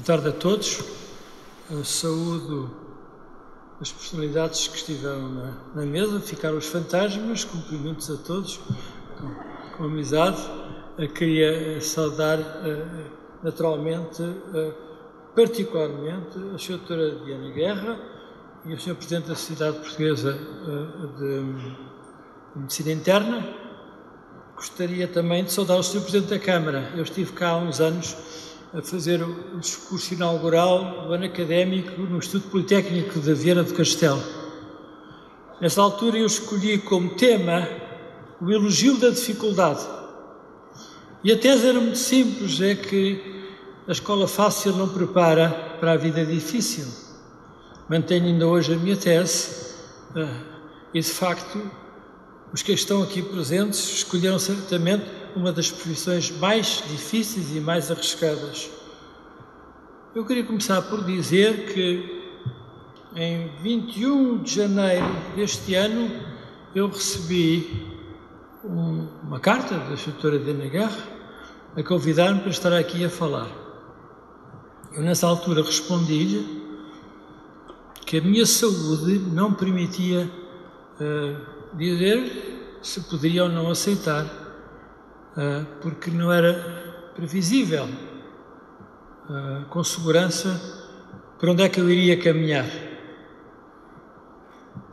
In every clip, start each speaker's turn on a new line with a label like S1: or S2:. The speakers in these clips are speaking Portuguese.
S1: Boa tarde a todos. Eu saúdo as personalidades que estiveram na, na, mesa, ficaram os fantasmas, cumprimentos a todos, com, com amizade. Eu queria saudar uh, naturalmente, particularmente, a Sra. Diana Guerra e o Sr. Presidente da Sociedade Portuguesa de Medicina Interna. Gostaria também de saudar o Sr. Presidente da Câmara. Eu estive cá há uns anos a fazer o discurso inaugural do ano académico no Instituto Politécnico de Viana do Castelo. Nessa altura eu escolhi como tema o elogio da dificuldade. E a tese era muito simples, é que a escola fácil não prepara para a vida difícil. Mantenho ainda hoje a minha tese ah, e, de facto, os que estão aqui presentes escolheram certamente uma das profissões mais difíceis e mais arriscadas. Eu queria começar por dizer que em 21 de janeiro deste ano eu recebi um, uma carta da doutora Dena Guerra a convidar-me para estar aqui a falar. Eu nessa altura respondi-lhe que a minha saúde não permitia uh, dizer se poderia ou não aceitar ah, porque não era previsível ah, com segurança para onde é que eu iria caminhar.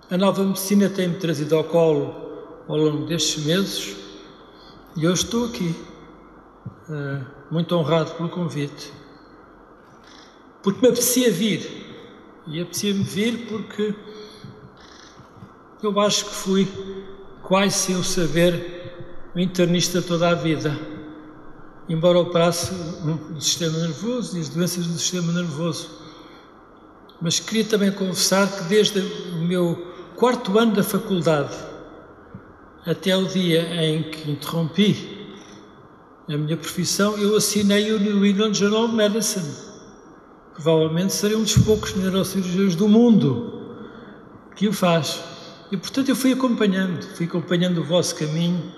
S1: A nova medicina tem-me trazido ao colo ao longo destes meses e eu estou aqui, ah, muito honrado pelo convite, porque me apetecia vir. E apetecia-me vir porque eu acho que fui quase sem o saber o internista toda a vida, embora operasse no sistema nervoso e as doenças do sistema nervoso. Mas queria também confessar que desde o meu quarto ano da faculdade até o dia em que interrompi a minha profissão, eu assinei o New England Journal of Medicine. Provavelmente serei um dos poucos neurocirurgiões do mundo que o faz. E portanto eu fui acompanhando, fui acompanhando o vosso caminho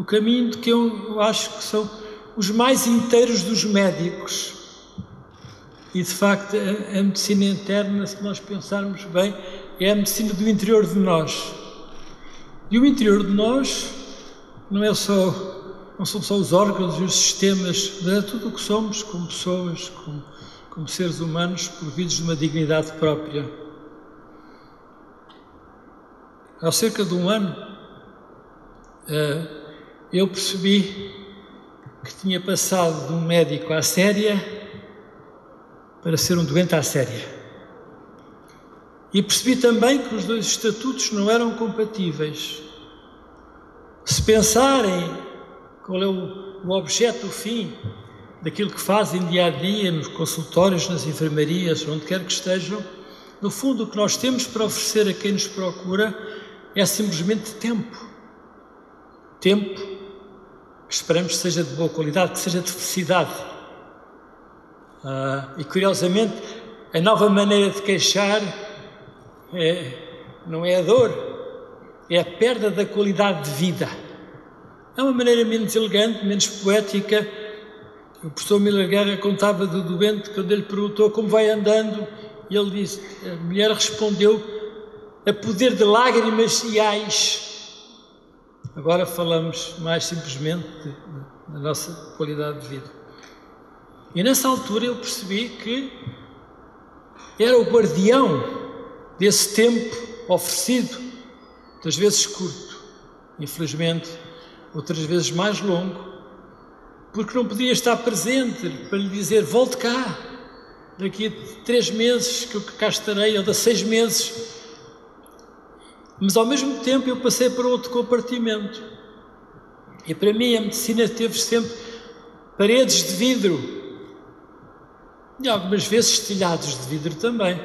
S1: o caminho de que eu acho que são os mais inteiros dos médicos. E de facto, a, a medicina interna, se nós pensarmos bem, é a medicina do interior de nós. E o interior de nós não é só não são só os órgãos e os sistemas, é tudo o que somos como pessoas, como, como seres humanos, providos de uma dignidade própria. Há cerca de um ano, uh, eu percebi que tinha passado de um médico à séria para ser um doente à séria. E percebi também que os dois estatutos não eram compatíveis. Se pensarem qual é o, o objeto, o fim daquilo que fazem dia a dia nos consultórios, nas enfermarias, onde quer que estejam, no fundo o que nós temos para oferecer a quem nos procura é simplesmente tempo. Tempo esperamos que seja de boa qualidade, que seja de felicidade. Uh, e curiosamente, a nova maneira de queixar é, não é a dor, é a perda da qualidade de vida. É uma maneira menos elegante, menos poética. O professor Miller Guerra contava do doente quando ele perguntou como vai andando, e ele disse: a mulher respondeu, a poder de lágrimas e ais Agora falamos mais simplesmente da nossa qualidade de vida. E nessa altura eu percebi que era o guardião desse tempo oferecido, muitas vezes curto, infelizmente, outras vezes mais longo, porque não podia estar presente para lhe dizer: volte cá, daqui a três meses que eu cá estarei, ou de seis meses mas ao mesmo tempo eu passei para outro compartimento. E para mim a medicina teve sempre paredes de vidro e algumas vezes telhados de vidro também.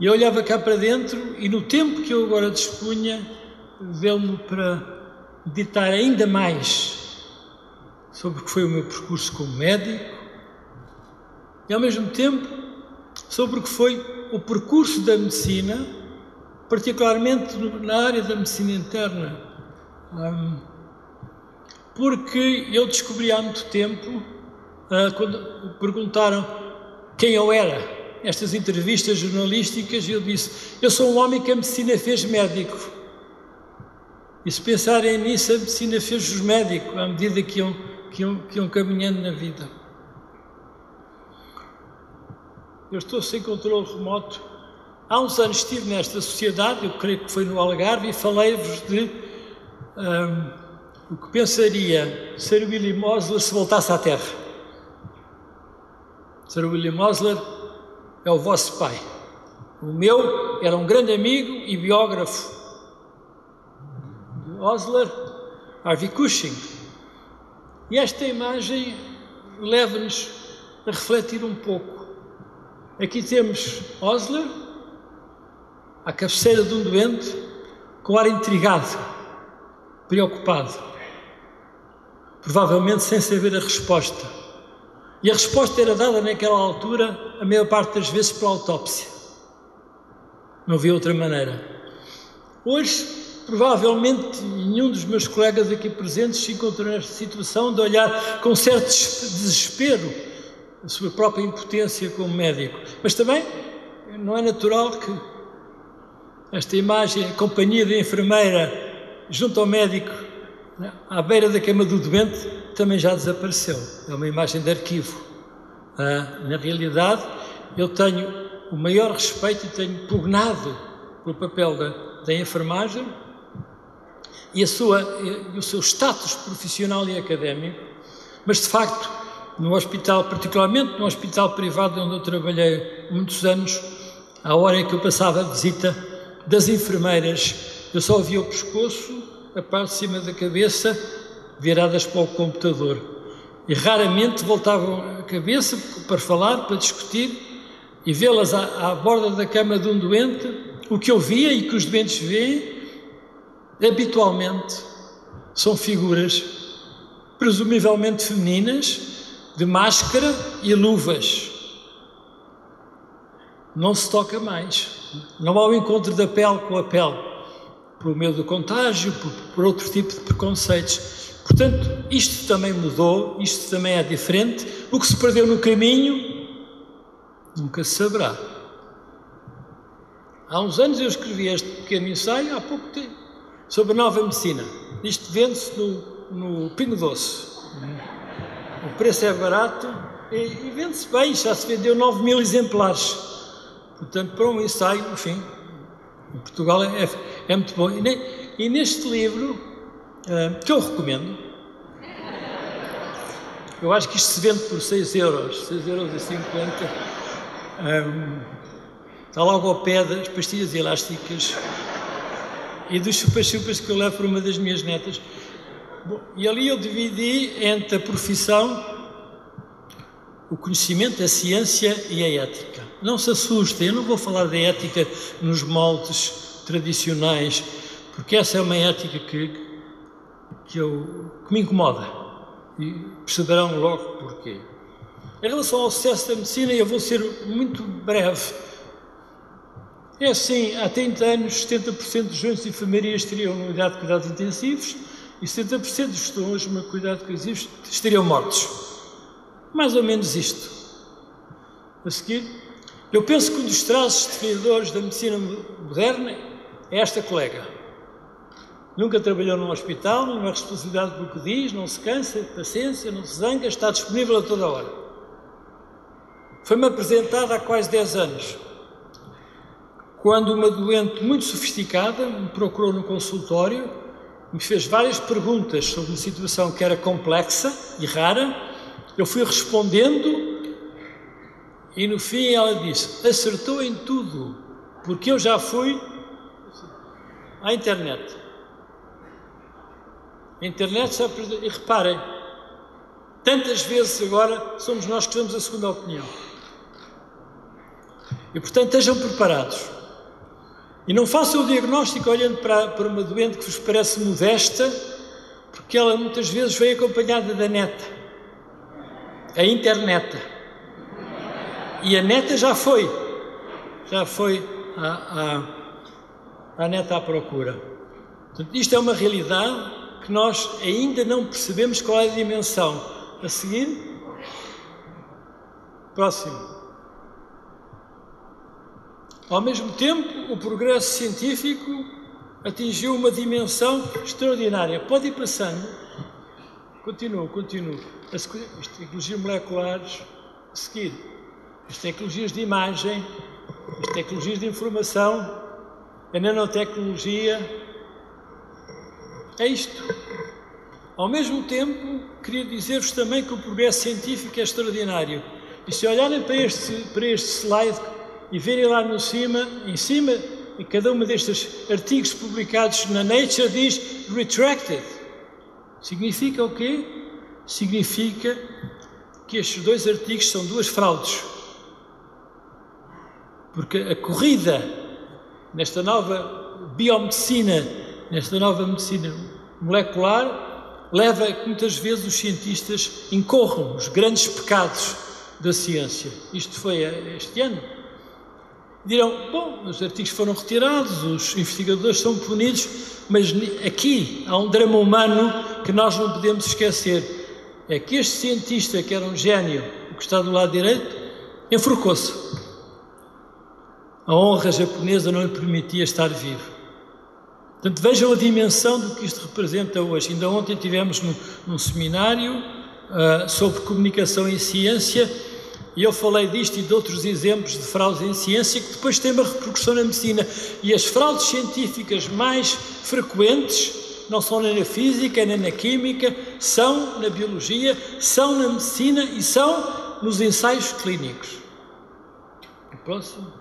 S1: E eu olhava cá para dentro e no tempo que eu agora dispunha, deu-me para meditar ainda mais sobre o que foi o meu percurso como médico e ao mesmo tempo sobre o que foi o percurso da medicina particularmente na área da medicina interna, porque eu descobri há muito tempo uh, quando perguntaram quem eu era, estas entrevistas jornalísticas, eu disse: Eu sou um homem que a medicina fez médico. E se pensarem nisso, a medicina fez-os médicos à medida que iam, que, iam, que iam caminhando na vida. Eu estou sem controle remoto. Há uns anos estive nesta sociedade, eu creio que foi no Algarve, e falei-vos de um, o que pensaria Sir William Osler se voltasse à Terra. Sir William Osler é o vosso pai. O meu era um grande amigo e biógrafo de Osler, Harvey Cushing. E esta imagem leva-nos a refletir um pouco. Aqui temos Osler, à cabeceira de um doente, com ar intrigado, preocupado, provavelmente sem saber a resposta. E a resposta era dada naquela altura, a maior parte das vezes, pela autópsia. Não havia outra maneira. Hoje, provavelmente, nenhum dos meus colegas aqui presentes se encontrou nesta situação de olhar com certo desespero a sua própria impotência como médico. Mas também não é natural que esta imagem, a companhia da enfermeira junto ao médico, né, à beira da cama do doente, também já desapareceu. É uma imagem de arquivo. Ah, na realidade, eu tenho o maior respeito e tenho pugnado pelo papel da, da enfermagem e, a sua, e o seu status profissional e académico, mas de facto, no hospital, particularmente no hospital privado onde eu trabalhei muitos anos, à hora em que eu passava a visita das enfermeiras, eu só via o pescoço, a parte de cima da cabeça viradas para o computador. E raramente voltavam a cabeça para falar, para discutir e vê-las à, à, borda da cama de um doente, o que eu via e que os doentes veem, habitualmente, são figuras presumivelmente femininas, de máscara e luvas. Não se toca mais. Não há o encontro da pele com a pele, por medo do contágio, por, por outro tipo de preconceitos. Portanto, isto também mudou, isto também é diferente. O que se perdeu no caminho, nunca se saberá. Há uns anos eu escrevi este pequeno ensaio, há pouco tempo, sobre a nova medicina. Isto vende-se no, no Pingo Doce. O preço é barato e, e vende-se bem, já se vendeu 9 mil exemplares. Portanto, para um ensaio, enfim, em Portugal é, é muito bom. E, e neste livro uh, que eu recomendo. Eu acho que isto se vende por 6 euros, 6 euros e 50. Um, está logo ao pé das pastilhas elásticas e dos chupas-chupas que eu levo para uma das minhas netas. Bom, e ali eu dividi entre a profissão, o conhecimento, a ciência e a ética. Não se assustem, eu não vou falar da ética nos moldes tradicionais, porque essa é uma ética que, que, eu, que me incomoda e perceberão logo porquê. Em relação ao sucesso da medicina, eu vou ser muito breve. É assim, há 30 anos, 70% dos doentes de enfermaria estariam na unidade de cuidados intensivos e 70% dos que estão hoje no cuidado intensivos estariam mortos. Mais ou menos isto. A seguir, eu penso que um dos traços definidos da medicina moderna é esta colega. Nunca trabalhou num hospital, não é responsabilidade pelo que diz, não se cansa, paciência, não se zanga, está disponível a toda hora. Foi-me apresentada há quase 10 anos, quando uma doente muito sofisticada me procurou no consultório, me fez várias perguntas sobre uma situação que era complexa e rara, eu fui respondendo e no fim ela disse: acertou em tudo, porque eu já fui à internet a internet e reparem, tantas vezes agora somos nós que damos a segunda opinião. E portanto estejam preparados. E não façam o diagnóstico olhando para, para uma doente que vos parece modesta, porque ela muitas vezes vem acompanhada da neta, a internet. E a neta já foi, já foi à, à, à neta à procura. Portanto, isto é uma realidade que nós ainda não percebemos qual é a dimensão. A seguir, Próximo. Ao mesmo tempo, o progresso científico atingiu uma dimensão extraordinária. Pode ir passando. Continuo, continuo. As tecnologias moleculares, a seguir. As tecnologias de imagem, as tecnologias de informação, a nanotecnologia. É isto. Ao mesmo tempo, queria dizer-vos também que o progresso científico é extraordinário. E se olharem para este, para este slide e verem lá no cima, em cima, em cada um destes artigos publicados na Nature diz retracted. Significa o quê? Significa que estes dois artigos são duas fraudes. Porque a corrida nesta nova biomedicina, nesta nova medicina molecular, leva a que muitas vezes os cientistas incorram os grandes pecados da ciência. Isto foi este ano. Dirão, bom, os artigos foram retirados, os investigadores são punidos, mas aqui há um drama humano que nós não podemos esquecer. É que este cientista, que era um gênio, que está do lado direito, enforcou-se. A honra japonesa não lhe permitia estar vivo. Portanto, vejam a dimensão do que isto representa hoje. Ainda ontem tivemos num, num seminário uh, sobre comunicação em ciência e eu falei disto e de outros exemplos de fraudes em ciência que depois têm uma repercussão na medicina. E as fraudes científicas mais frequentes não são nem na física, nem na química, são na biologia, são na medicina e são nos ensaios clínicos. O próximo.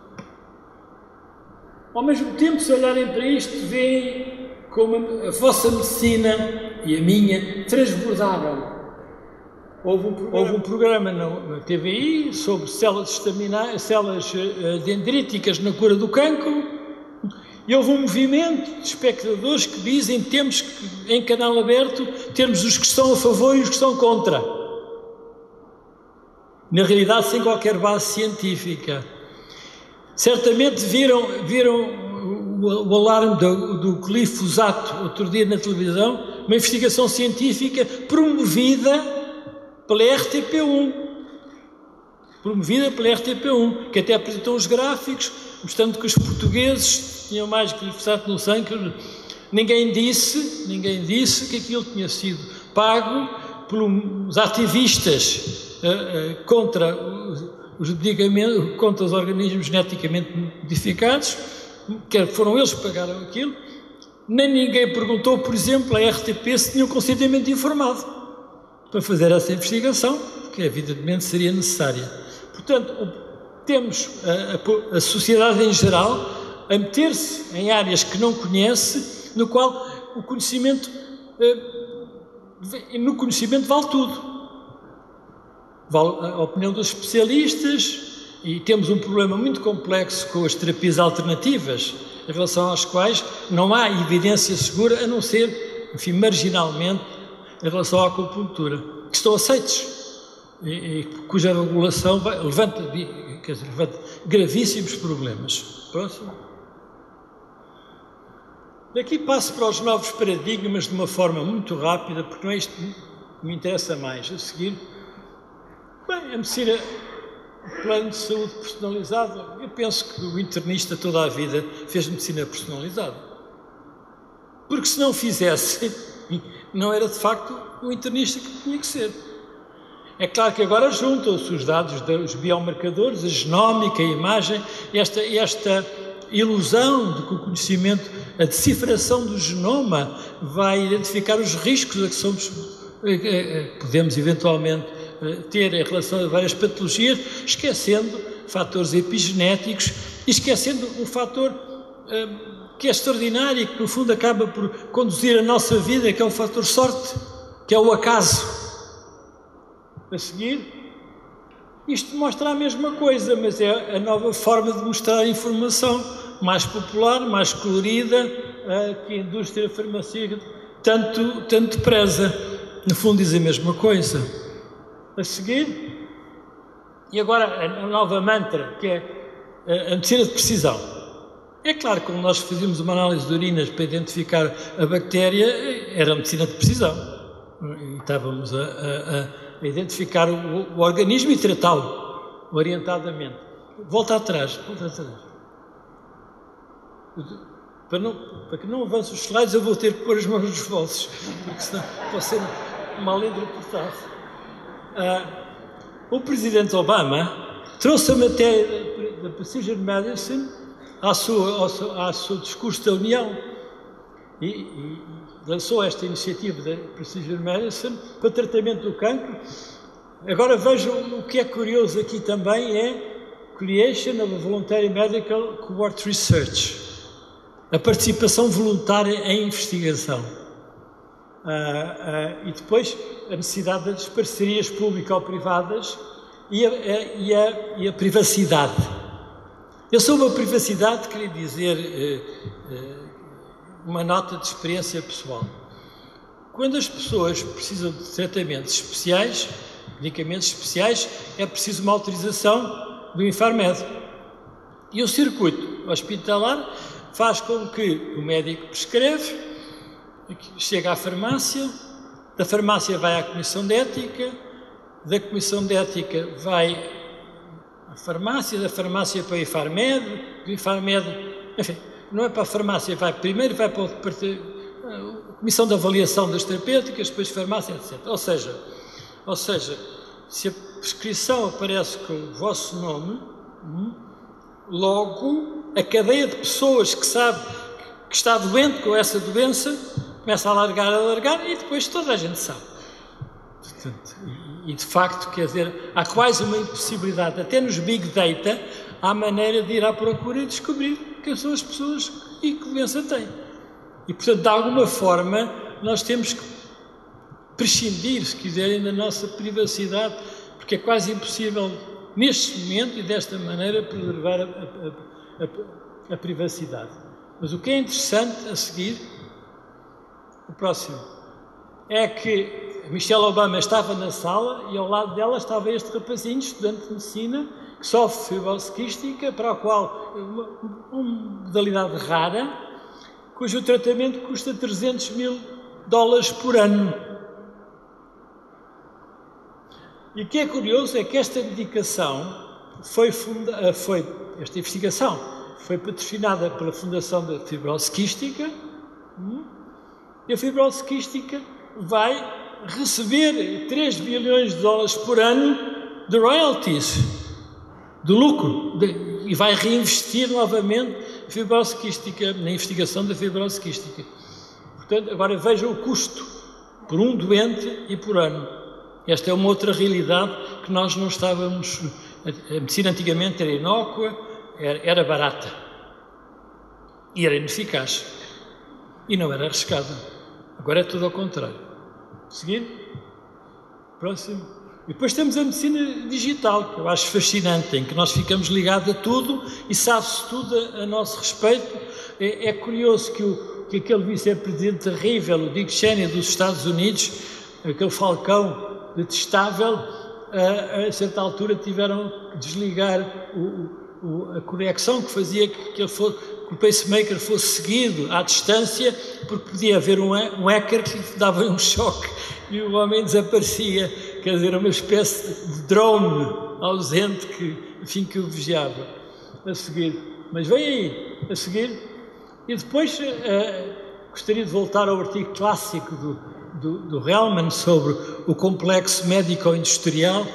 S1: Ao mesmo tempo, se olharem para isto, veem como a vossa medicina e a minha transbordaram. Houve um programa, Houve um programa na, TVI sobre células, células uh, dendríticas na cura do cancro e houve um movimento de espectadores que dizem temos que, em canal aberto, termos os que estão a favor e os que estão contra. Na realidade, sem qualquer base científica. Certamente viram, viram o, o alarme do, do glifosato outro dia na televisão, uma investigação científica promovida pela RTP1. Promovida pela RTP1, que até apresentou os gráficos, mostrando que os portugueses tinham mais glifosato no sangue. Ninguém disse, ninguém disse que aquilo tinha sido pago pelos ativistas uh, uh, contra os medicamentos contra os organismos geneticamente modificados, que foram eles que pagaram aquilo, nem ninguém perguntou, por exemplo, à RTP se tinham consentimento informado para fazer essa investigação, que evidentemente seria necessária. Portanto, temos a, a, a sociedade em geral a meter-se em áreas que não conhece, no qual o conhecimento, eh, no conhecimento vale tudo. Vale a opinião dos especialistas e temos um problema muito complexo com as terapias alternativas, em relação às quais não há evidência segura, a não ser, enfim, marginalmente, em relação à acupuntura, que estão aceitos e, cuja regulação vai, levanta, dizer, levanta gravíssimos problemas. Próximo. Daqui passo para os novos paradigmas de uma forma muito rápida, porque não é isto que me interessa mais. A seguir, Bem, a medicina, o plano de saúde personalizado, eu penso que o internista toda a vida fez medicina personalizada. Porque se não fizesse, não era de facto o internista que tinha que ser. É claro que agora juntam-se os dados dos biomarcadores, a genómica, a imagem, esta, esta ilusão de que o conhecimento, a decifração do genoma vai identificar os riscos a que somos, podemos eventualmente eh, ter em relação a várias patologias, esquecendo fatores epigenéticos e esquecendo um fator eh, que é extraordinário e que, no fundo, acaba por conduzir a nossa vida, que é o fator sorte, que é o acaso. A seguir, isto mostra a mesma coisa, mas é a nova forma de mostrar a informação, mais popular, mais colorida, eh, que a indústria farmacêutica tanto, tanto preza. No fundo, diz a mesma coisa a seguir. E agora a nova mantra, que é a medicina de precisão. É claro que quando nós fazíamos uma análise de urinas para identificar a bactéria, era a medicina de precisão. E estávamos a, a identificar o, o, organismo e tratá-lo. orientadamente. Volta atrás, volta atrás. Para, não, para que não avance os slides, eu vou ter que pôr as mãos nos bolsos, porque senão pode ser mal interpretado. Ah, o presidente Obama trouxe a matéria da Precision Medicine ao seu, ao seu, ao seu discurso da União e, e, lançou esta iniciativa da Precision Medicine para tratamento do cancro. Agora vejam o que é curioso aqui também é Creation of a Voluntary Medical Cohort Research, a participação voluntária em investigação. Uh, uh, e depois a necessidade das parcerias público-privadas e e, e a, privacidade. Eu sou uma privacidade, queria dizer uh, uma nota de experiência pessoal. Quando as pessoas precisam de tratamentos especiais, medicamentos especiais, é preciso uma autorização do Infarmed. E o circuito hospitalar faz com que o médico prescreve, chega à farmácia, da farmácia vai à Comissão de Ética, da Comissão de Ética vai à farmácia, da farmácia para o Infarmed, do Infarmed, enfim, não é para a farmácia, vai primeiro vai para a Comissão de Avaliação das Terapêuticas, depois farmácia, etc. Ou seja, ou seja, se a prescrição aparece com o vosso nome, hum, logo a cadeia de pessoas que sabe que está doente com essa doença começa a alargar, a alargar e depois toda a gente sabe. E de facto, quer dizer, há quase uma impossibilidade, até nos big data, há maneira de ir à procura e descobrir são as pessoas e que doença têm. E portanto, de alguma forma, nós temos que prescindir, se quiserem, da nossa privacidade, porque é quase impossível, neste momento e desta maneira, preservar a, a, a, a privacidade. Mas o que é interessante a seguir, o próximo, é que Michelle Obama estava na sala e ao lado dela estava este rapazinho, estudante de medicina, que sofre fibrose quística, para a qual uma, uma modalidade rara, cujo tratamento custa 300 mil dólares por ano. E o que é curioso é que esta medicação foi, funda, eh, foi esta investigação foi patrocinada pela Fundação da Fibrose Quística hum, e a fibrose quística vai receber 3 bilhões de dólares por ano de royalties, de lucro, de, e vai reinvestir novamente na investigação da fibrose quística. Portanto, agora vejam o custo por um doente e por ano. Esta é uma outra realidade que nós não estávamos. A medicina antigamente era inócua, era, era barata e era ineficaz e não era arriscada. Agora é tudo ao contrário. Seguir? Próximo. E depois temos a medicina digital, que eu acho fascinante, em que nós ficamos ligados a tudo e sabe-se tudo a, a, nosso respeito. É, é curioso que, o, que aquele vice-presidente terrível, o Dick Cheney dos Estados Unidos, aquele falcão detestável, a, a certa altura tiveram que desligar o, o, a conexão que fazia que, que, fosse, que, o pacemaker fosse seguido à distância, porque podia haver um, um hacker que dava um choque e o homem desaparecia, quer dizer, uma espécie de drone ausente que, enfim, que o vigiava. A seguir, mas vem aí, a seguir, e depois uh, gostaria de voltar ao artigo clássico do, do, do Hellman sobre o complexo médico-industrial,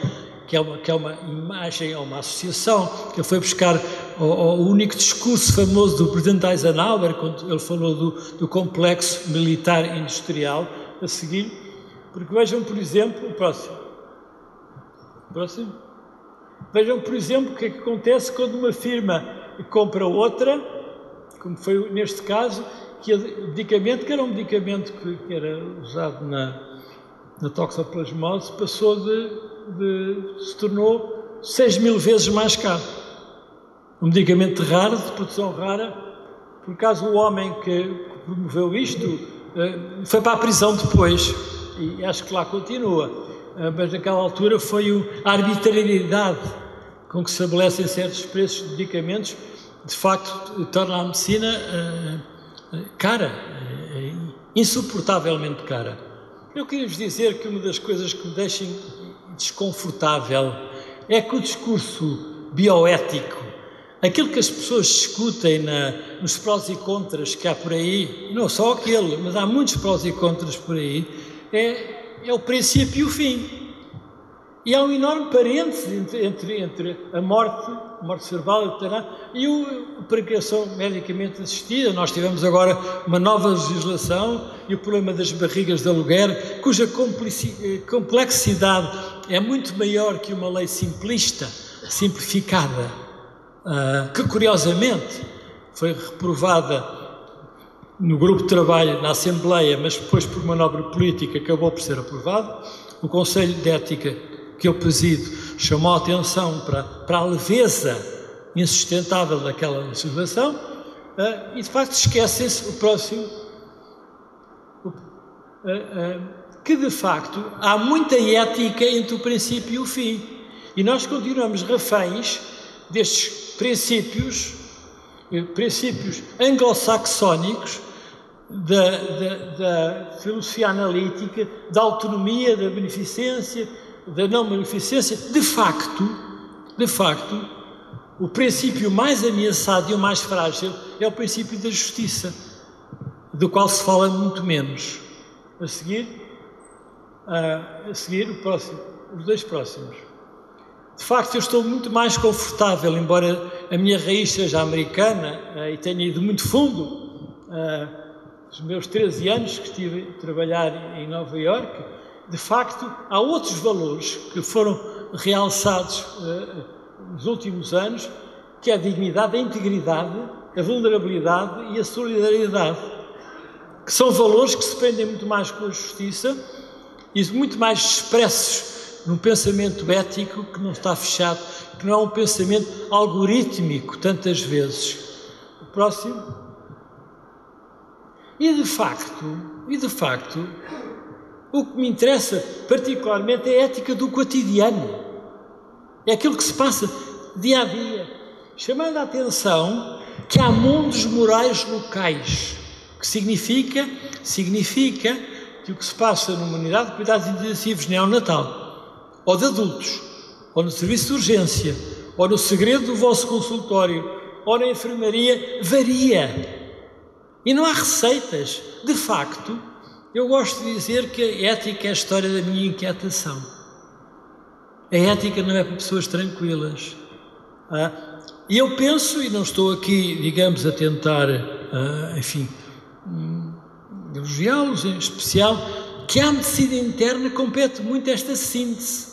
S1: que é, uma, que é uma imagem, é uma associação, que foi buscar o, o, único discurso famoso do presidente Eisenhower, quando ele falou do, do complexo militar-industrial, a seguir, porque vejam, por exemplo, o próximo. Próximo. Vejam, por exemplo, o que é que acontece quando uma firma compra outra, como foi neste caso, que o medicamento, que era um medicamento que era usado na, na toxoplasmose, passou de, de, se tornou 6 mil vezes mais caro. Um medicamento raro, de produção rara, por acaso o homem que promoveu isto eh, foi para a prisão depois, e acho que lá continua, eh, mas naquela altura foi a arbitrariedade com que se estabelecem certos preços de medicamentos, de facto torna a medicina eh, cara, é insuportavelmente cara. Eu queria vos dizer que uma das coisas que me deixam desconfortável é que o discurso bioético, aquilo que as pessoas discutem na, nos prós e contras que há por aí, não só aquele, mas há muitos prós e contras por aí, é, é o princípio e o fim. E há um enorme parênteses entre, entre, entre, a morte, a morte cerebral e a pregação medicamente assistida. Nós tivemos agora uma nova legislação e o problema das barrigas de aluguer, cuja complexidade é muito maior que uma lei simplista, simplificada, uh, que curiosamente foi reprovada no grupo de trabalho na Assembleia, mas depois por manobra política acabou por ser aprovado. O Conselho de Ética que eu presido chamou a atenção para, para a leveza insustentável daquela legislação uh, e de facto esquecem-se o próximo uh, uh, que de facto há muita ética entre o princípio e o fim e nós continuamos reféns destes princípios princípios anglo-saxónicos da, da, da filosofia analítica, da autonomia, da beneficência, da não beneficência, de facto, de facto, o princípio mais ameaçado e o mais frágil é o princípio da justiça, do qual se fala muito menos. A seguir, a, seguir o próximo, os dois próximos. De facto, eu estou muito mais confortável, embora a minha raiz seja americana e tenha ido muito fundo. Os meus 13 anos que estive a trabalhar em Nova Iorque, de facto, há outros valores que foram realçados uh, nos últimos anos, que é a dignidade, a integridade, a vulnerabilidade e a solidariedade, que são valores que se prendem muito mais com a justiça e muito mais expressos num pensamento ético que não está fechado, que não é um pensamento algorítmico tantas vezes. O próximo. E de facto, e de facto, o que me interessa particularmente é a ética do cotidiano. É aquilo que se passa dia a dia, chamando a atenção que há mundos morais locais, que significa, significa que o que se passa numa unidade de cuidados intensivos neonatal, ou de adultos, ou no serviço de urgência, ou no segredo do vosso consultório, ou na enfermaria, varia. E não há receitas. De facto, eu gosto de dizer que a ética é a história da minha inquietação. A ética não é para pessoas tranquilas. E eu penso, e não estou aqui, digamos, a tentar, enfim, hum, elogiá-los em especial, que a medicina interna compete muito esta síntese.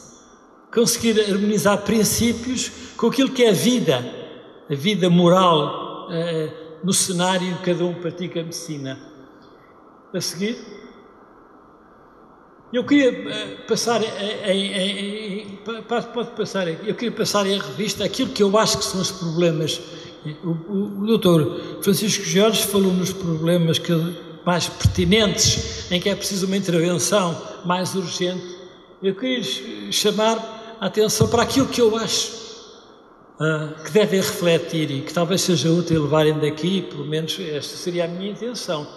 S1: Conseguir harmonizar princípios com aquilo que é a vida, a vida moral, no cenário cada um pratica a medicina. A seguir. Eu queria eh, passar em, em, em, pode passar eu queria passar em revista aquilo que eu acho que são os problemas. O, o, o doutor Francisco Jorge falou nos problemas que, mais pertinentes, em que é preciso uma intervenção mais urgente. Eu queria chamar a atenção para aquilo que eu acho uh, que devem refletir e que talvez seja útil levarem daqui, pelo menos esta seria a minha intenção.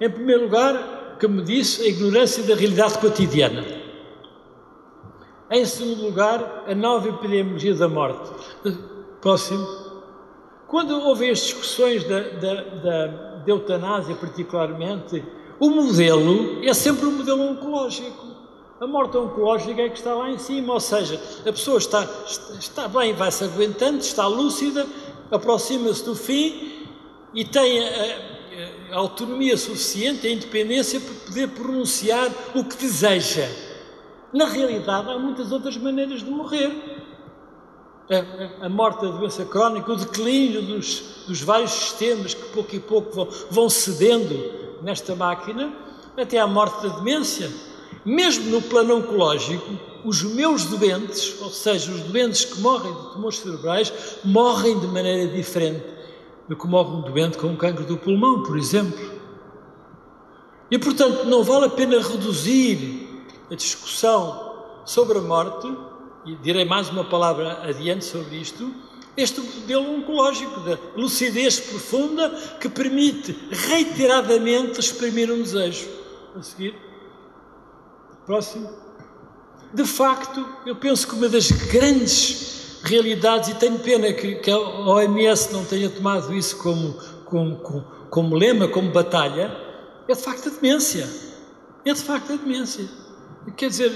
S1: Em primeiro lugar, me disse a ignorância da realidade cotidiana. Em segundo lugar, a nova epidemiologia da morte. Próximo. Quando houve as discussões da, da, da, da eutanásia, particularmente, o modelo é sempre um modelo oncológico. A morte oncológica é que está lá em cima, ou seja, a pessoa está, está bem, vai-se aguentando, está lúcida, aproxima-se do fim e tem a, a autonomia suficiente, a independência para poder pronunciar o que deseja. Na realidade, há muitas outras maneiras de morrer. A, a, morte da doença crónica, o declínio dos, dos vários sistemas que pouco e pouco vão, vão cedendo nesta máquina, até à morte da demência. Mesmo no plano oncológico, os meus doentes, ou seja, os doentes que morrem de tumores cerebrais, morrem de maneira diferente do que morre um doente com um cancro do pulmão, por exemplo. E, portanto, não vale a pena reduzir a discussão sobre a morte, e direi mais uma palavra adiante sobre isto, este modelo oncológico da lucidez profunda que permite reiteradamente exprimir um desejo. A seguir. Próximo. de facto, eu penso que uma das grandes realidades, e tenho pena que, que a OMS não tenha tomado isso como, como, como, como lema, como batalha, é de facto a demência. É de facto a demência. Quer dizer,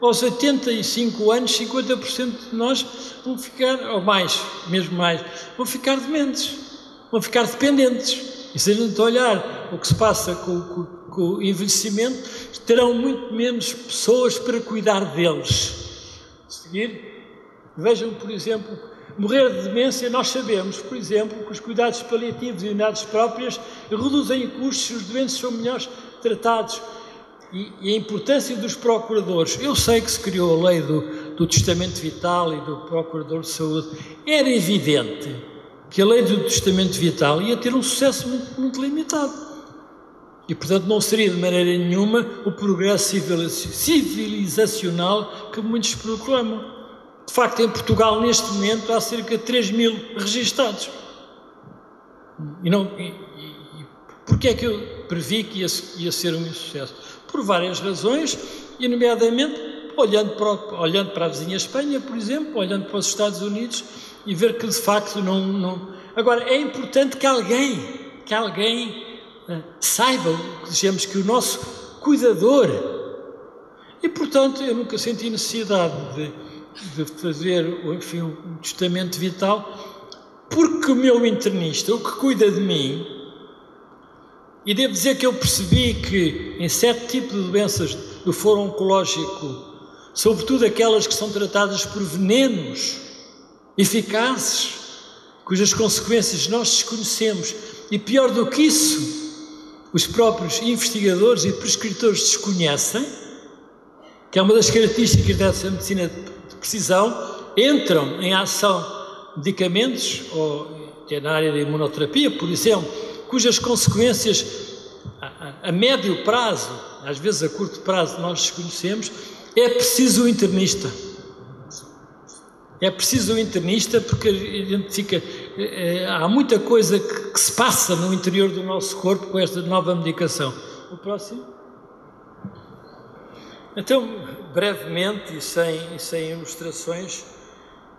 S1: aos 85 anos, 50% de nós vão ficar, ou mais, mesmo mais, vão ficar dementes, vão ficar dependentes. E se a gente olhar o que se passa com, com, o envelhecimento, terão muito menos pessoas para cuidar deles. Seguir, vejam, por exemplo, morrer de demência, nós sabemos, por exemplo, que os cuidados paliativos e unidades próprias reduzem custos, os doentes são melhores tratados. E, e, a importância dos procuradores. Eu sei que se criou a lei do, do testamento vital e do procurador de saúde. Era evidente que a lei do testamento vital ia ter um sucesso muito, muito limitado. E, portanto, não seria de maneira nenhuma o progresso civilizacional que muitos proclamam. De facto, em Portugal, neste momento, há cerca de 3 mil registados. E, não, e, e porquê é que eu previ que ia, ia ser um sucesso? Por várias razões, e nomeadamente olhando para, olhando para a vizinha Espanha, por exemplo, olhando para os Estados Unidos e ver que de facto não, não... Agora, é importante que alguém, que alguém uh, saiba, dizemos que o nosso cuidador, e portanto eu nunca senti necessidade de, de fazer enfim, um testamento vital, porque o meu internista, o que cuida de mim, e devo dizer que eu percebi que em certo tipo de doenças do foro oncológico, sobretudo aquelas que são tratadas por venenos, eficazes, cujas consequências nós desconhecemos, e pior do que isso, os próprios investigadores e prescritores desconhecem, que é uma das características dessa medicina de precisão, entram em ação medicamentos, ou é na área da imunoterapia, por exemplo, cujas consequências a, a, médio prazo, às vezes a curto prazo, nós desconhecemos, é preciso o internista. É preciso o internista porque a gente fica. É, há muita coisa que, que, se passa no interior do nosso corpo com esta nova medicação. O próximo? Então, brevemente e sem, sem ilustrações,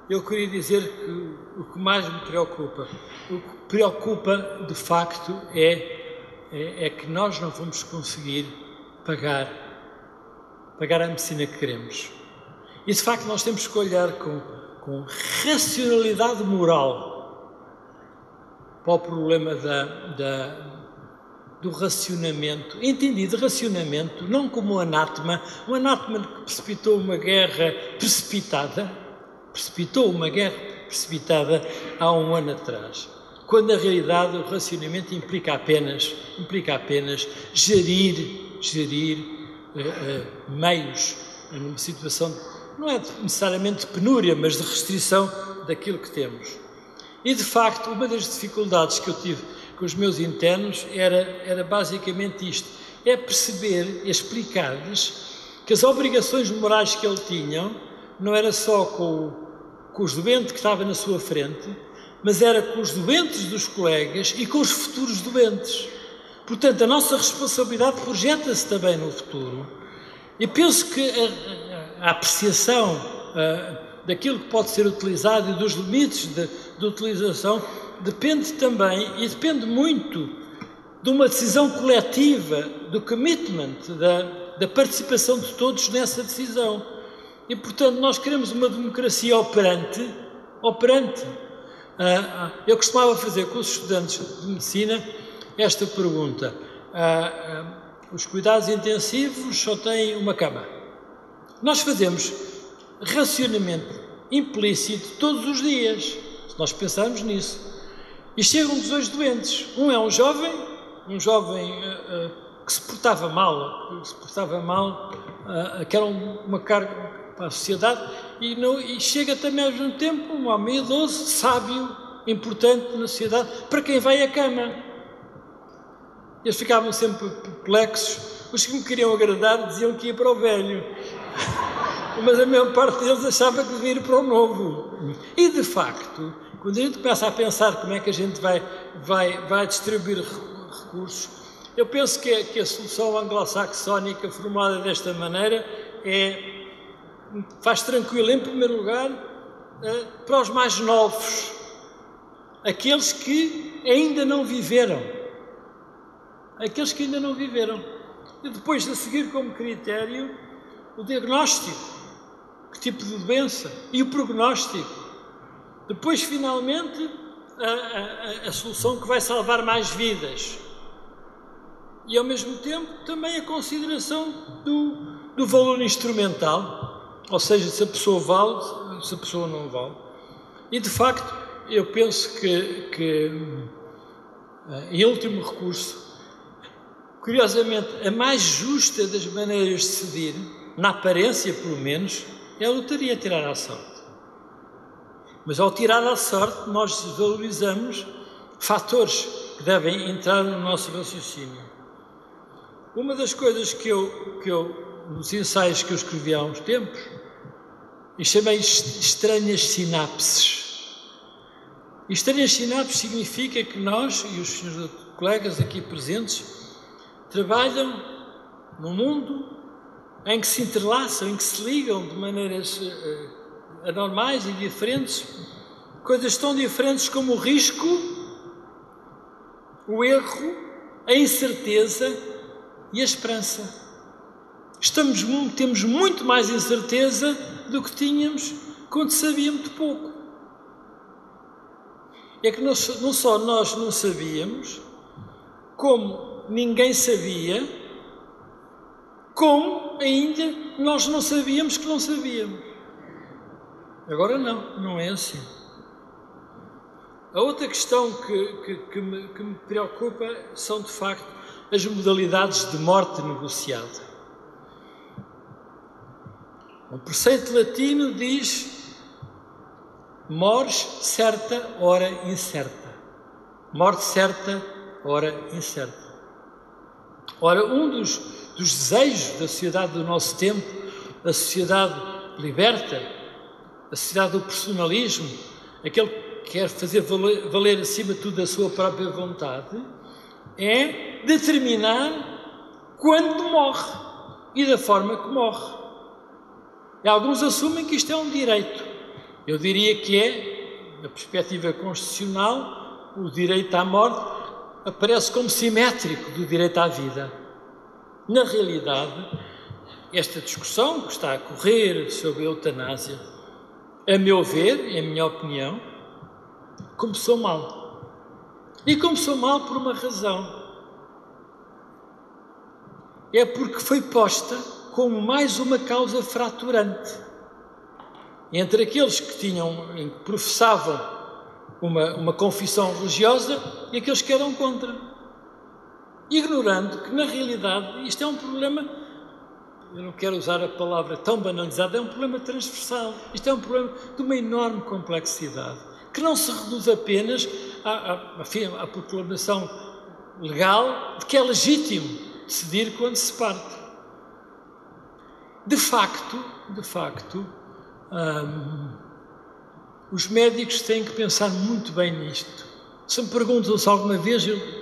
S1: eu queria dizer que o que mais me preocupa, o que preocupa de facto é, é, é que nós não vamos conseguir pagar, pagar a medicina que queremos. E de facto nós temos que olhar com com racionalidade moral para o problema da, da, do racionamento, entendido racionamento não como um anátema, um anátema que precipitou uma guerra precipitada, precipitou uma guerra precipitada há um ano atrás, quando na realidade o racionamento implica apenas, implica apenas gerir, gerir uh, uh, meios numa situação não é necessariamente de penúria, mas de restrição daquilo que temos. E de facto, uma das dificuldades que eu tive com os meus internos era, era basicamente isto: é perceber, explicar-lhes que as obrigações morais que ele tinham não era só com, com os doentes que estavam na sua frente, mas era com os doentes dos colegas e com os futuros doentes. Portanto, a nossa responsabilidade projeta-se também no futuro. E penso que a, a apreciação uh, daquilo que pode ser utilizado e dos limites de, de utilização depende também e depende muito de uma decisão coletiva, do commitment, da, da participação de todos nessa decisão. E, portanto, nós queremos uma democracia operante, operante. Uh, eu costumava fazer com os estudantes de medicina esta pergunta: uh, os cuidados intensivos só têm uma cama. Nós fazemos racionamento implícito todos os dias, se nós pensarmos nisso. E chegam dois doentes. Um é um jovem, um jovem uh, uh, que se portava mal, que se portava mal, uh, que era uma carga para a sociedade, e, não, e chega também ao mesmo tempo um homem idoso, sábio, importante na sociedade, para quem vai à cama. Eles ficavam sempre perplexos. Os que me queriam agradar diziam que ia para o velho mas a maior parte deles achava que devia ir para o novo. E de facto, quando a gente começa a pensar como é que a gente vai, vai, vai distribuir recursos, eu penso que, que a solução anglo-saxónica formulada desta maneira é faz tranquilo, em primeiro lugar, eh, para os mais novos, aqueles que ainda não viveram. Aqueles que ainda não viveram. E depois, a seguir como critério, o diagnóstico, que tipo de doença, e o prognóstico. Depois, finalmente, a, a, a solução que vai salvar mais vidas. E, ao mesmo tempo, também a consideração do, do valor instrumental, ou seja, se a pessoa vale, se a pessoa não vale. E, de facto, eu penso que, que em último recurso, curiosamente, a mais justa das maneiras de decidir, na aparência pelo menos, é a lotaria tirar à sorte. Mas ao tirar à sorte, nós valorizamos fatores que devem entrar no nosso raciocínio. Uma das coisas que eu, que eu nos ensaios que eu escrevi há uns tempos, e chamei estranhas sinapses. Estranhas sinapses significa que nós e os senhores colegas aqui presentes trabalham num mundo em que se entrelaçam, em que se ligam de maneiras uh, anormais e diferentes, coisas tão diferentes como o risco, o erro, a incerteza e a esperança. Estamos, temos muito mais incerteza do que tínhamos quando sabíamos muito pouco. É que não só nós não sabíamos, como ninguém sabia, como ainda nós não sabíamos que não sabíamos. Agora não, não é assim. A outra questão que, que, que, me, que me preocupa são, de facto, as modalidades de morte negociada. O preceito latino diz: mores certa, hora incerta. Morte certa, hora incerta. Ora, um dos, dos desejos da sociedade do nosso tempo, a sociedade liberta, a sociedade do personalismo, aquele que quer fazer valer, valer acima de tudo a sua própria vontade, é determinar quando morre e da forma que morre. E alguns assumem que isto é um direito. Eu diria que é, na perspectiva constitucional, o direito à morte aparece como simétrico do direito à vida. Na realidade, esta discussão que está a correr sobre a eutanásia, a meu ver, em minha opinião, começou mal. E começou mal por uma razão. É porque foi posta como mais uma causa fraturante entre aqueles que tinham, professavam uma, uma confissão religiosa e aqueles que eram contra. Ignorando que, na realidade, isto é um problema, eu não quero usar a palavra tão banalizada, é um problema transversal. Isto é um problema de uma enorme complexidade, que não se reduz apenas à, à, à proclamação legal de que é legítimo decidir quando se parte. De facto, de facto, hum, os médicos têm que pensar muito bem nisto. Se me perguntam se alguma vez eu,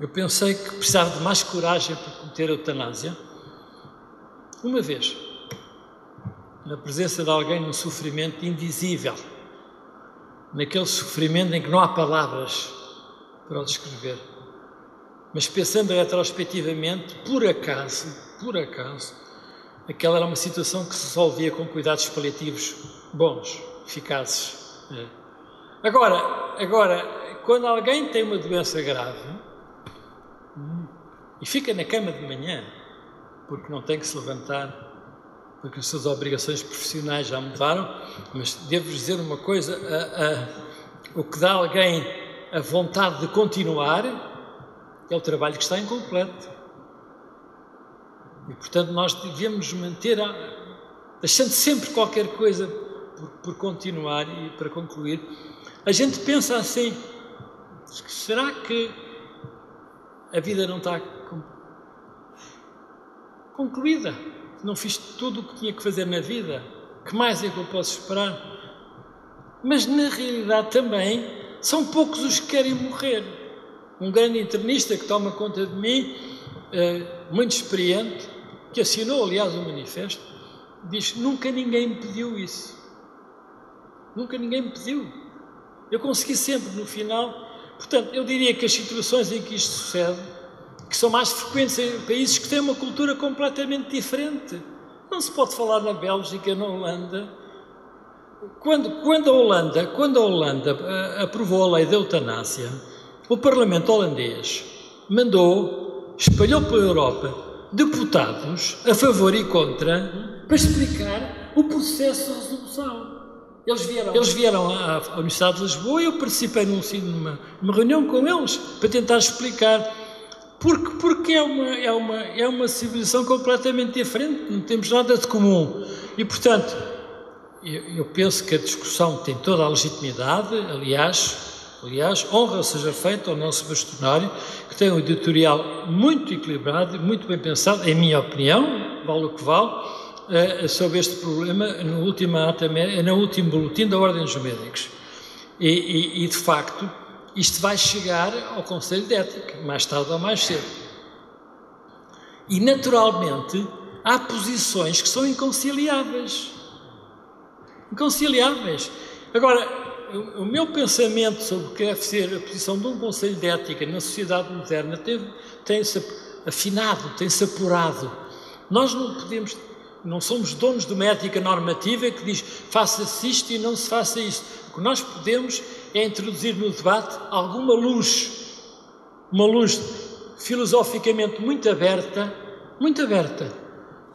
S1: eu pensei que precisava de mais coragem para cometer a eutanásia, uma vez, na presença de alguém num sofrimento indizível, naquele sofrimento em que não há palavras para o descrever. Mas pensando retrospectivamente, por acaso, por acaso, aquela era uma situação que se resolvia com cuidados paliativos bons, eficazes. É. Agora, agora, quando alguém tem uma doença grave e fica na cama de manhã, porque não tem que se levantar, porque as suas obrigações profissionais já mudaram, mas devo-vos dizer uma coisa: a, a, o que dá alguém a vontade de continuar é o trabalho que está incompleto. E, portanto, nós devemos manter, a, deixando sempre qualquer coisa por, por continuar e para concluir. A gente pensa assim: será que a vida não está concluída? Não fiz tudo o que tinha que fazer na vida? Que mais é que eu posso esperar? Mas na realidade também são poucos os que querem morrer um grande internista que toma conta de mim, eh, muito experiente, que assinou, aliás, o manifesto, diz nunca ninguém me pediu isso. Nunca ninguém me pediu. Eu consegui sempre, no final. Portanto, eu diria que as situações em que isto sucede, que são mais frequentes em países que têm uma cultura completamente diferente. Não se pode falar na Bélgica, na Holanda. Quando, quando a Holanda, quando a Holanda uh, aprovou a lei da eutanásia, o Parlamento holandês mandou, espalhou pela Europa, deputados a favor e contra para explicar o processo de resolução. Eles vieram, eles vieram à, à Universidade de Lisboa e eu participei num, numa, numa reunião com eles para tentar explicar porque, porque é, uma, é, uma, é uma civilização completamente diferente, não temos nada de comum. E, portanto, eu, eu penso que a discussão tem toda a legitimidade, aliás, Aliás, honra seja feita ao nosso bastonário, que tem um editorial muito equilibrado, muito bem pensado, em minha opinião, vale o que vale, uh, sobre este problema no último, no último boletim da Ordem dos Médicos. E, e, e, de facto, isto vai chegar ao Conselho de Ética, mais tarde ou mais cedo. E, naturalmente, há posições que são inconciliáveis. Inconciliáveis. Agora, o meu pensamento sobre o que deve ser a posição de um Conselho de Ética na sociedade moderna tem-se afinado, tem-se apurado. Nós não podemos, não somos donos de uma ética normativa que diz faça-se isto e não se faça isto. O que nós podemos é introduzir no debate alguma luz, uma luz filosoficamente muito aberta, muito aberta,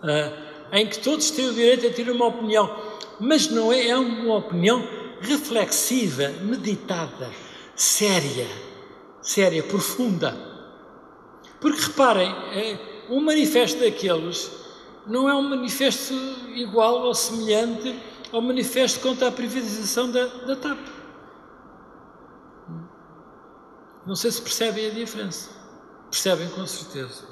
S1: uh, em que todos têm o direito a ter uma opinião, mas não é, é uma opinião reflexiva, meditada, séria, séria, profunda. Porque reparem, é, um manifesto daqueles não é um manifesto igual ou semelhante ao manifesto contra a privatização da, da TAP. Não sei se percebem a diferença. Percebem com certeza.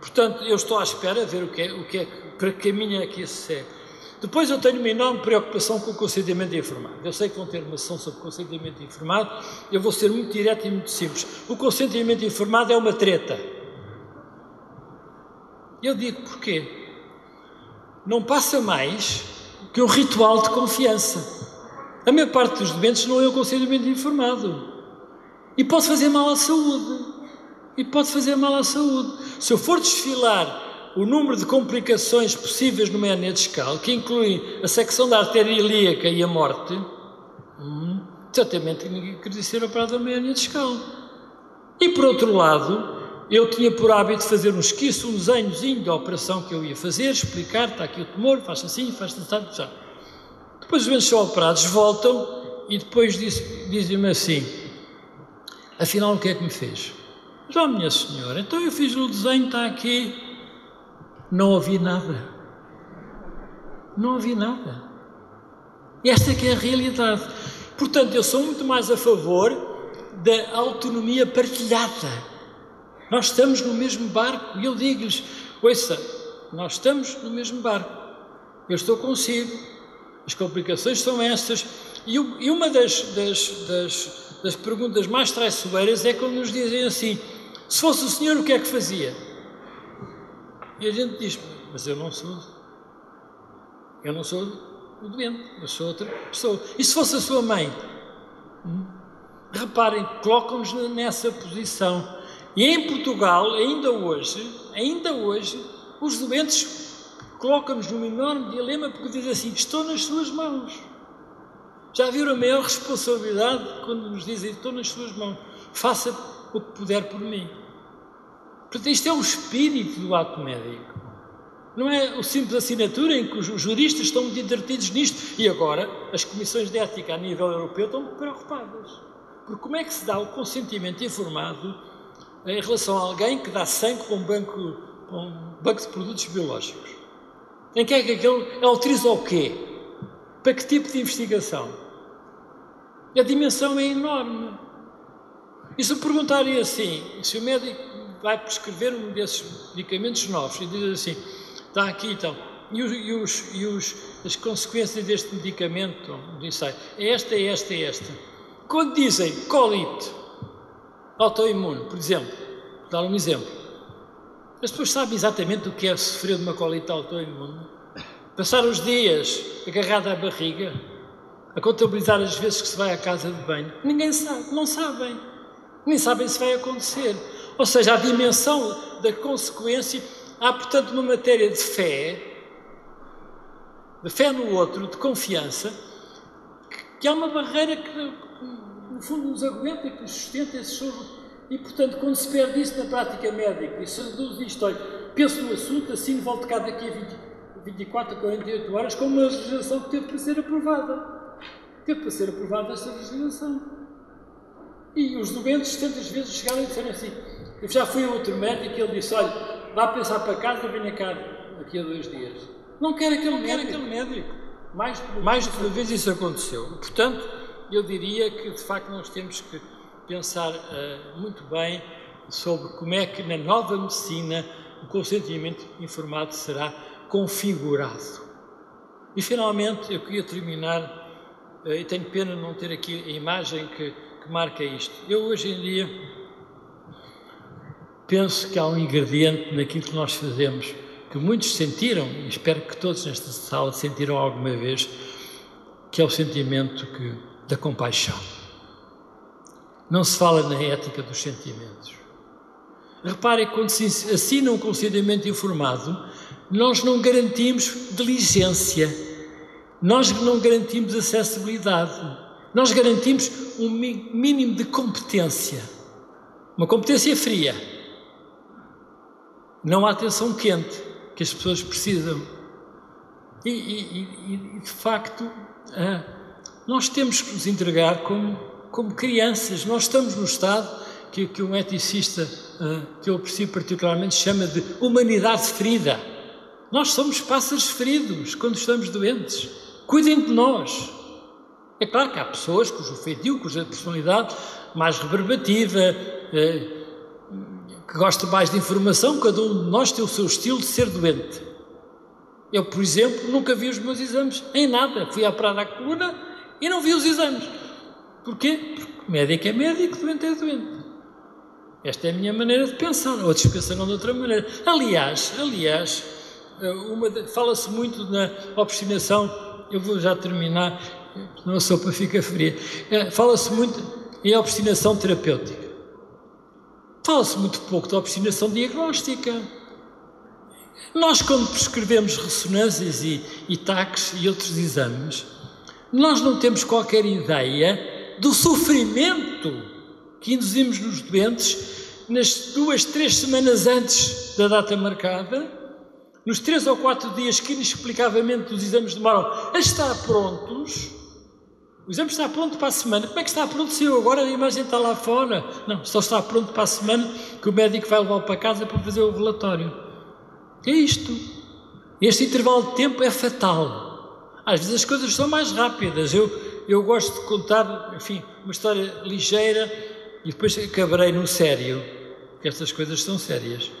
S1: Portanto, eu estou à espera de ver o que é, o que é para que caminho é que isso segue. Depois eu tenho uma enorme preocupação com o consentimento informado. Eu sei que vão ter uma sessão sobre consentimento informado, eu vou ser muito direto e muito simples. O consentimento informado é uma treta. Eu digo porquê? Não passa mais que um ritual de confiança. A maior parte dos doentes não é o consentimento informado. E pode fazer mal à saúde. E pode fazer mal à saúde. Se eu for desfilar o número de complicações possíveis no hernia discal, que inclui a secção da artéria ilíaca e a morte, hum, certamente ninguém queria ser operado numa hernia discal. E por outro lado, eu tinha por hábito fazer um esquiço, um desenhozinho da operação que eu ia fazer, explicar, está aqui o tumor, faz assim, faz assim, já. Depois os doentes são operados, voltam e depois dizem-me assim, afinal o que é que me fez? Já, minha senhora, então eu fiz o desenho, está aqui, não ouvi nada. Não ouvi nada. Esta é que é a realidade. Portanto, eu sou muito mais a favor da autonomia partilhada. Nós estamos no mesmo barco e eu digo-lhes: ouça, nós estamos no mesmo barco. Eu estou consigo. As complicações são estas. E, uma das, das, das, das perguntas mais traiçoeiras é quando nos dizem assim: se fosse o senhor, o que é que fazia? E a gente diz, mas eu não sou, eu não sou o doente, eu sou outra pessoa. E se fosse a sua mãe? Hum? Reparem, colocam-nos nessa posição. E em Portugal, ainda hoje, ainda hoje, os doentes colocam-nos num enorme dilema porque dizem assim: estou nas suas mãos. Já viram a maior responsabilidade quando nos dizem: estou nas suas mãos, faça o que puder por mim. Portanto, isto é o espírito do ato médico. Não é o simples assinatura em que os juristas estão muito entretidos nisto e agora as comissões de ética a nível europeu estão preocupadas. Porque como é que se dá o consentimento informado em relação a alguém que dá sangue para um banco, para um banco de produtos biológicos? Em que é que aquele autoriza o quê? Para que tipo de investigação? A dimensão é enorme. E se perguntarem assim, se o médico vai prescrever um desses medicamentos novos e diz assim, está aqui então, e, os, e, os, e os, as consequências deste medicamento ensaio, é esta, é esta, é esta. Quando dizem colite autoimune, por exemplo, dar um exemplo, As pessoas sabem exatamente o que é sofrer de uma colite autoimune. Passar os dias agarrado à barriga, a contabilizar as vezes que se vai à casa de banho. Ninguém sabe, não sabem. Nem sabem se vai acontecer. Ou seja, a dimensão da consequência. Há, portanto, uma matéria de fé, de fé no outro, de confiança, que há uma barreira que, no fundo, nos aguenta e que sustenta esse choro. E, portanto, quando se perde isso na prática médica e se reduz isto, olha, penso no assunto, assim volto cá daqui a 20, 24 a 48 horas com uma legislação que teve para ser aprovada. Teve para ser aprovada essa legislação. E os doentes tantas vezes chegaram e disseram assim, eu já fui a outro médico e ele disse, olha, vá pensar para casa, venha cá daqui a dois dias. Não quer aquele, não médico. Quer aquele médico. Mais de, Mais de uma vez isso aconteceu. Portanto, eu diria que de facto nós temos que pensar uh, muito bem sobre como é que na nova medicina o consentimento informado será configurado. E finalmente eu queria terminar, e tenho pena não ter aqui a imagem que, que marca isto. Eu hoje em dia penso que há um ingrediente naquilo que nós fazemos que muitos sentiram, e espero que todos nesta sala sentiram alguma vez, que é o sentimento que, da compaixão. Não se fala na ética dos sentimentos. Reparem, quando se assina um consentimento informado, nós não garantimos diligência, nós não garantimos acessibilidade, nós garantimos um mínimo de competência, uma competência fria. Não há atenção quente que as pessoas precisam. E, e, e de facto, ah, nós temos que nos entregar como, como crianças. Nós estamos no estado que, que um eticista ah, que eu aprecio particularmente chama de humanidade ferida. Nós somos pássaros feridos quando estamos doentes. Cuidem de nós. É claro que há pessoas cujo feitio, cuja personalidade mais reverbativa, eh, que gosta mais de informação, cada um de nós tem o seu estilo de ser doente. Eu, por exemplo, nunca vi os meus exames em nada. Fui à Prada à coluna e não vi os exames. Porquê? Porque médico é médico, doente é doente. Esta é a minha maneira de pensar. Outros pensarão de outra maneira. Aliás, aliás, eh, fala-se muito na obstinação. Eu vou já terminar, senão a sopa fica fria. Eh, fala-se muito em obstinação terapêutica. Fala-se muito pouco da obstinação diagnóstica. Nós, quando prescrevemos ressonâncias e, e taques e outros exames, nós não temos qualquer ideia do sofrimento que induzimos nos doentes nas duas, três semanas antes da data marcada, nos três ou quatro dias que inexplicavelmente os exames demoram a estar prontos, o exame está pronto para a semana. Como é que está pronto se eu agora a imagem está lá fora? Não, só está pronto para a semana que o médico vai levá-lo para casa para fazer o relatório. É isto. Este intervalo de tempo é fatal. Às vezes as coisas são mais rápidas. Eu, eu gosto de contar, enfim, uma história ligeira e depois acabarei no sério, porque estas coisas são sérias.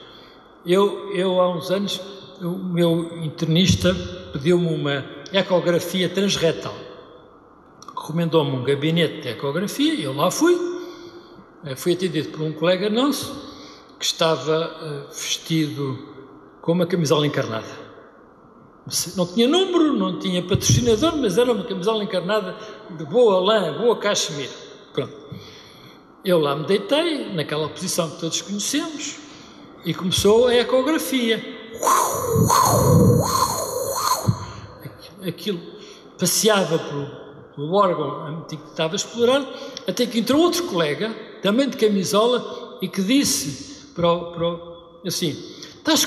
S1: Eu, eu há uns anos, o meu internista pediu-me uma ecografia transretal recomendou-me um gabinete de ecografia eu lá fui. Eh, fui atendido por um colega nosso que estava uh, vestido com uma camisola encarnada. Não tinha número, não tinha patrocinador, mas era uma camisola encarnada de boa lã, boa cachemira. Pronto. Eu lá me deitei, naquela posição que todos conhecemos, e começou a ecografia. Aquilo passeava por o órgão que estava explorando, até que entrou outro colega, também de camisola, e que disse para o, para o, assim: Estás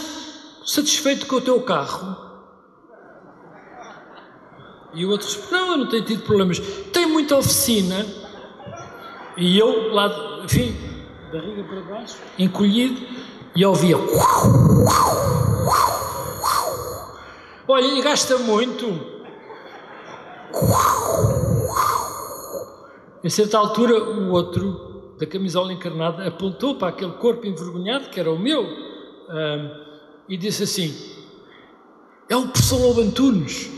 S1: satisfeito com o teu carro? E o outro disse: Não, eu não tenho tido problemas. Tem muita oficina. E eu, lá, enfim, barriga para baixo, encolhido, e ouvia. Olha, e gasta muito. Em certa altura, o outro, da camisola encarnada, apontou para aquele corpo envergonhado, que era o meu, um, e disse assim: É o professor Lobo Antunes.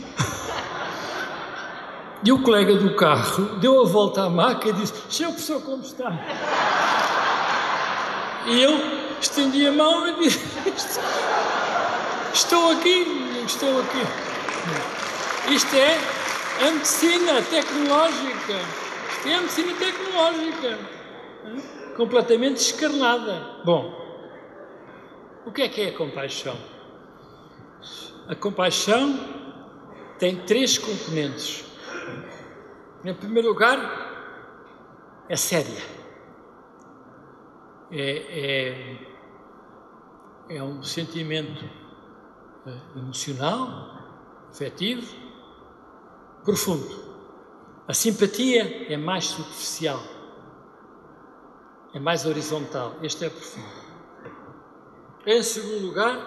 S1: E o colega do carro deu a volta à maca e disse: Senhor professor, como está? E eu estendi a mão e disse: Estou aqui, estou aqui. Isto é a medicina tecnológica. Isto é a medicina tecnológica. Completamente descarnada. Bom, o que é que é a compaixão? A compaixão tem três componentes. Em primeiro lugar, é séria. É, é, é um sentimento emocional, afetivo, profundo. A simpatia é mais superficial, é mais horizontal. Este é profundo. Em segundo lugar,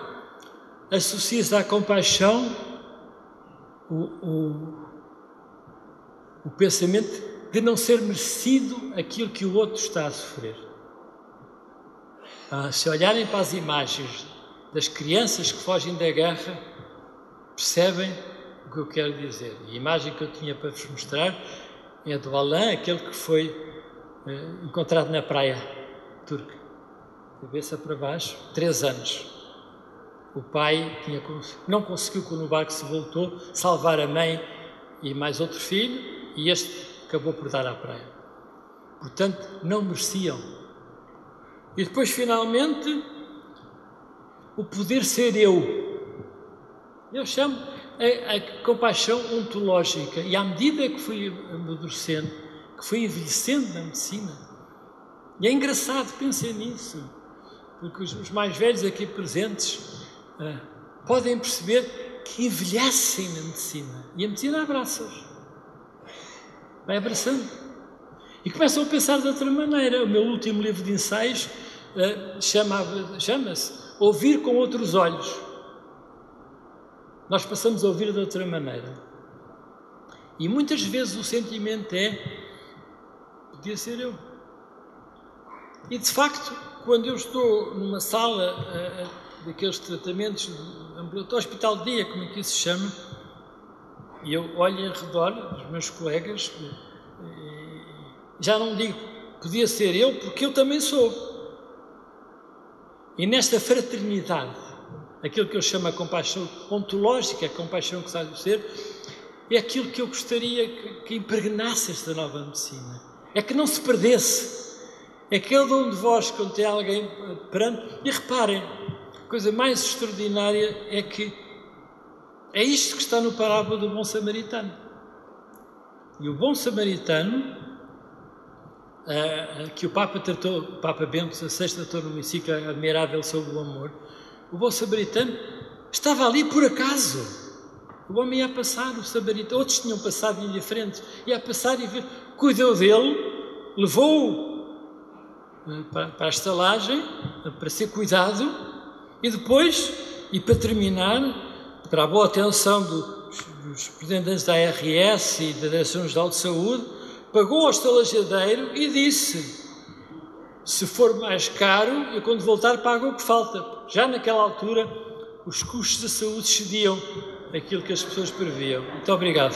S1: associa-se à compaixão o, o, o pensamento de não ser merecido aquilo que o outro está a sofrer. Ah, se olharem para as imagens das crianças que fogem da guerra, percebem o que eu quero dizer. a imagem que eu tinha para vos mostrar é do Alain, aquele que foi eh, encontrado na praia turca, cabeça para baixo, três anos. O pai tinha, não conseguiu, quando o barco se voltou, salvar a mãe e mais outro filho, e este acabou por dar à praia. Portanto, não mereciam. E depois, finalmente, o poder ser eu. Eu chamo a, a compaixão ontológica. E à medida que fui amadurecendo, que fui envelhecendo na medicina, e é engraçado, pensem nisso, porque os, os mais velhos aqui presentes ah, podem perceber que envelhecem na medicina. E a medicina abraça-os. Vai abraçando. E começam a pensar de outra maneira. O meu último livro de ensaios ah, chama-se Ouvir com Outros Olhos. Nós passamos a ouvir de outra maneira. E muitas vezes o sentimento é: podia ser eu. E de facto, quando eu estou numa sala uh, daqueles tratamentos ambulatório, hospital de dia, como é que isso se chama, e eu olho em redor dos meus colegas, já não digo podia ser eu, porque eu também sou. E nesta fraternidade, aquilo que eu chamo a compaixão ontológica, a compaixão que sabe ser, é aquilo que eu gostaria que, que impregnasse esta nova medicina. É que não se perdesse. É que cada um de vós, quando tem alguém perante, e reparem, a coisa mais extraordinária é que é isto que está no parábola do bom samaritano. E o bom samaritano, uh, que o Papa tratou, Papa Bento XVI tratou no encíclica admirável sobre o amor, o bom samaritano estava ali por acaso. O homem ia passar, o samaritano, outros tinham passado indiferentes, ia passar e ver, cuidou dele, levou-o para, para a estalagem, para ser cuidado, e depois, e para terminar, para a boa atenção dos, dos presidentes da ARS e da Direção-Geral de Saúde, pagou ao estalajadeiro e disse: se for mais caro, eu quando voltar pago o que falta. Já naquela altura, os custos da saúde excediam aquilo que as pessoas previam. Muito obrigado.